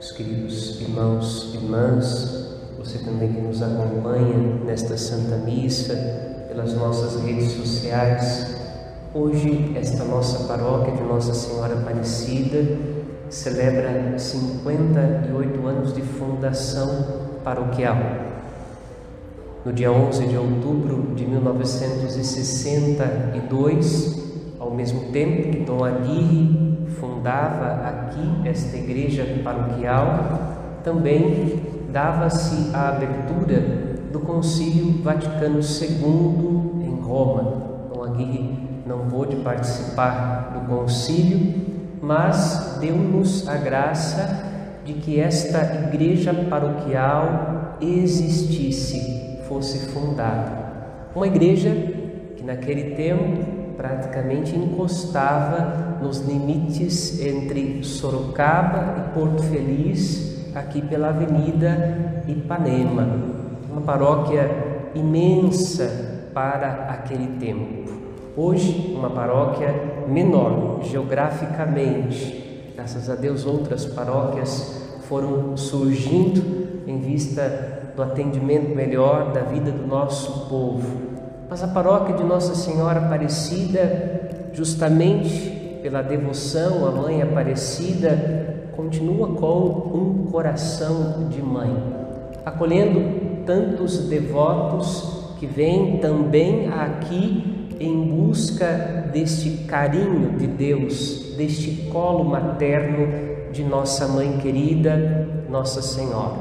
Os queridos irmãos e irmãs, você também que nos acompanha nesta Santa Missa, pelas nossas redes sociais, hoje esta nossa paróquia de Nossa Senhora Aparecida celebra 58 anos de fundação paroquial. No dia 11 de outubro de 1962, ao mesmo tempo que Dom Aguirre fundava aqui esta igreja paroquial, também dava-se a abertura do Concílio Vaticano II em Roma. Dom Aguirre não pôde participar do concílio, mas deu-nos a graça de que esta igreja paroquial existisse, fosse fundada. Uma igreja que naquele tempo praticamente encostava nos limites entre Sorocaba e Porto Feliz, aqui pela Avenida Ipanema. Uma paróquia imensa para aquele tempo. Hoje, uma paróquia menor geograficamente. Graças a Deus, outras paróquias foram surgindo em vista do atendimento melhor da vida do nosso povo. Mas a paróquia de Nossa Senhora Aparecida, justamente pela devoção à Mãe Aparecida, continua com um coração de mãe, acolhendo tantos devotos que vêm também aqui em busca deste carinho de Deus, deste colo materno de nossa mãe querida, Nossa Senhora.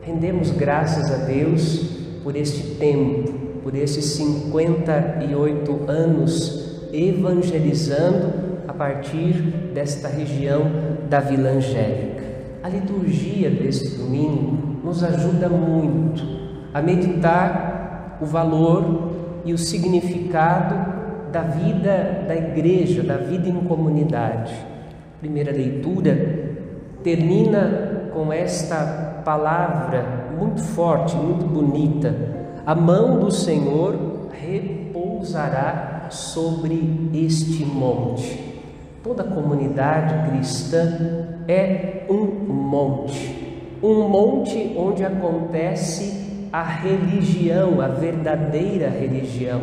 Rendemos graças a Deus por este tempo por esses 58 anos evangelizando a partir desta região da Vila Angélica. A liturgia deste domingo nos ajuda muito a meditar o valor e o significado da vida da igreja, da vida em comunidade. A primeira leitura termina com esta palavra muito forte, muito bonita, a mão do Senhor repousará sobre este monte. Toda comunidade cristã é um monte, um monte onde acontece a religião, a verdadeira religião,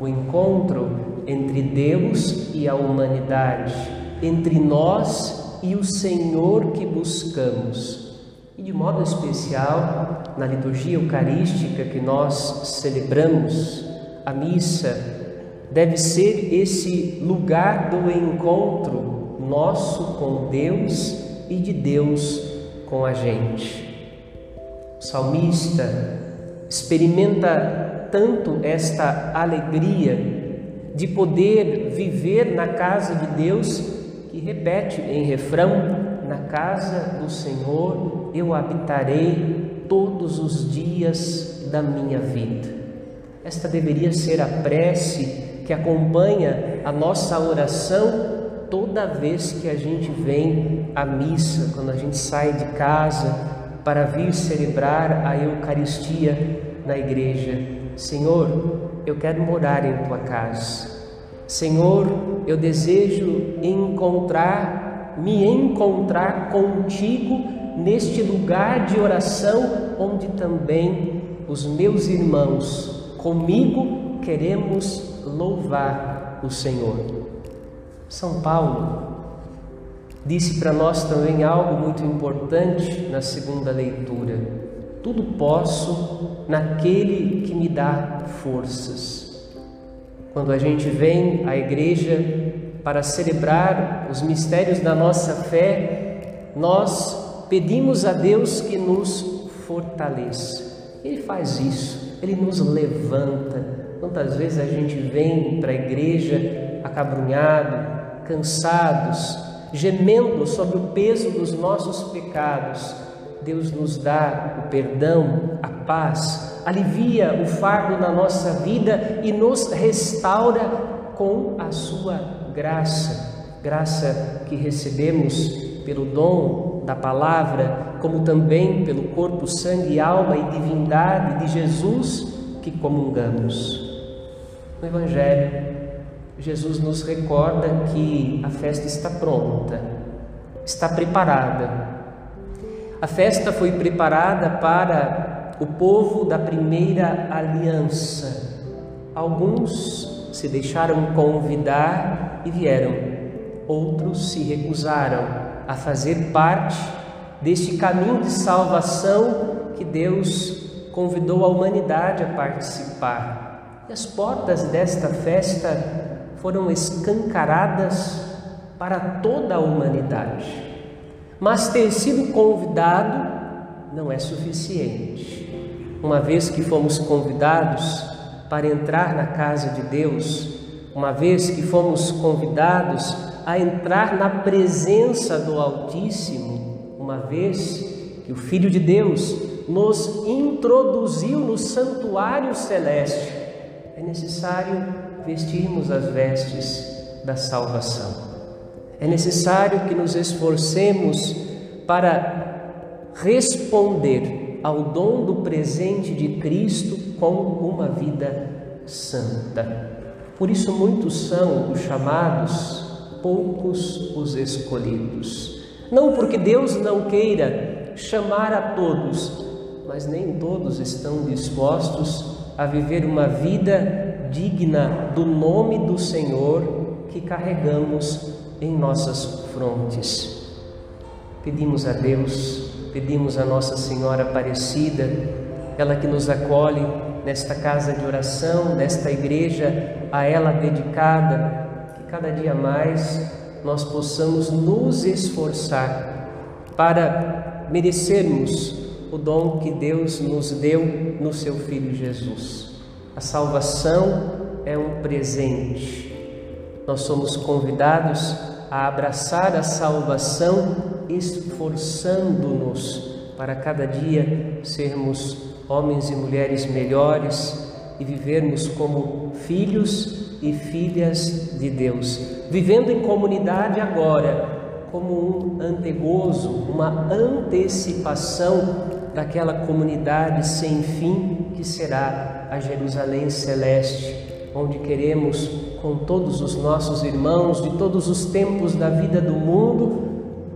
o encontro entre Deus e a humanidade, entre nós e o Senhor que buscamos. E de modo especial, na liturgia eucarística que nós celebramos, a missa deve ser esse lugar do encontro nosso com Deus e de Deus com a gente. O salmista experimenta tanto esta alegria de poder viver na casa de Deus que repete em refrão: na casa do Senhor eu habitarei todos os dias da minha vida. Esta deveria ser a prece que acompanha a nossa oração toda vez que a gente vem à missa, quando a gente sai de casa para vir celebrar a Eucaristia na igreja. Senhor, eu quero morar em tua casa. Senhor, eu desejo encontrar me encontrar contigo neste lugar de oração onde também os meus irmãos comigo queremos louvar o Senhor. São Paulo disse para nós também algo muito importante na segunda leitura: tudo posso naquele que me dá forças. Quando a gente vem à igreja para celebrar os mistérios da nossa fé, nós pedimos a Deus que nos fortaleça. Ele faz isso, ele nos levanta. Quantas vezes a gente vem para a igreja acabrunhado, cansados, gemendo sobre o peso dos nossos pecados. Deus nos dá o perdão, a paz, alivia o fardo na nossa vida e nos restaura com a sua graça, graça que recebemos pelo dom da palavra, como também pelo corpo, sangue, alma e divindade de Jesus que comungamos. No Evangelho, Jesus nos recorda que a festa está pronta, está preparada. A festa foi preparada para o povo da primeira aliança. Alguns se deixaram convidar e vieram, outros se recusaram a fazer parte deste caminho de salvação que Deus convidou a humanidade a participar. E as portas desta festa foram escancaradas para toda a humanidade. Mas ter sido convidado não é suficiente. Uma vez que fomos convidados para entrar na casa de Deus, uma vez que fomos convidados a entrar na presença do Altíssimo, uma vez que o Filho de Deus nos introduziu no santuário celeste, é necessário vestirmos as vestes da salvação. É necessário que nos esforcemos para responder ao dom do presente de Cristo com uma vida santa. Por isso, muitos são os chamados, poucos os escolhidos. Não porque Deus não queira chamar a todos, mas nem todos estão dispostos a viver uma vida digna do nome do Senhor que carregamos em nossas frontes. Pedimos a Deus, pedimos a Nossa Senhora Aparecida, ela que nos acolhe nesta casa de oração, nesta igreja a ela dedicada, que cada dia mais nós possamos nos esforçar para merecermos o dom que Deus nos deu no seu Filho Jesus. A salvação é um presente. Nós somos convidados a abraçar a salvação, esforçando-nos para cada dia sermos homens e mulheres melhores e vivermos como filhos e filhas de Deus, vivendo em comunidade agora, como um antegozo, uma antecipação daquela comunidade sem fim que será a Jerusalém celeste, onde queremos, com todos os nossos irmãos de todos os tempos da vida do mundo,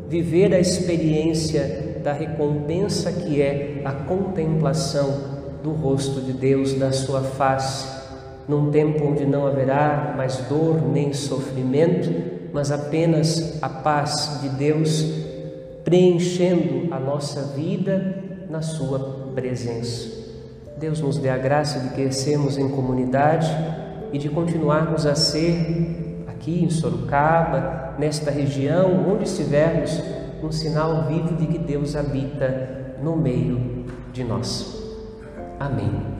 viver a experiência da recompensa que é a contemplação do rosto de Deus, da sua face, num tempo onde não haverá mais dor nem sofrimento, mas apenas a paz de Deus preenchendo a nossa vida na sua presença. Deus nos dê a graça de crescermos em comunidade e de continuarmos a ser, aqui em Sorocaba, nesta região, onde estivermos, um sinal vivo de que Deus habita no meio de nós. Amém.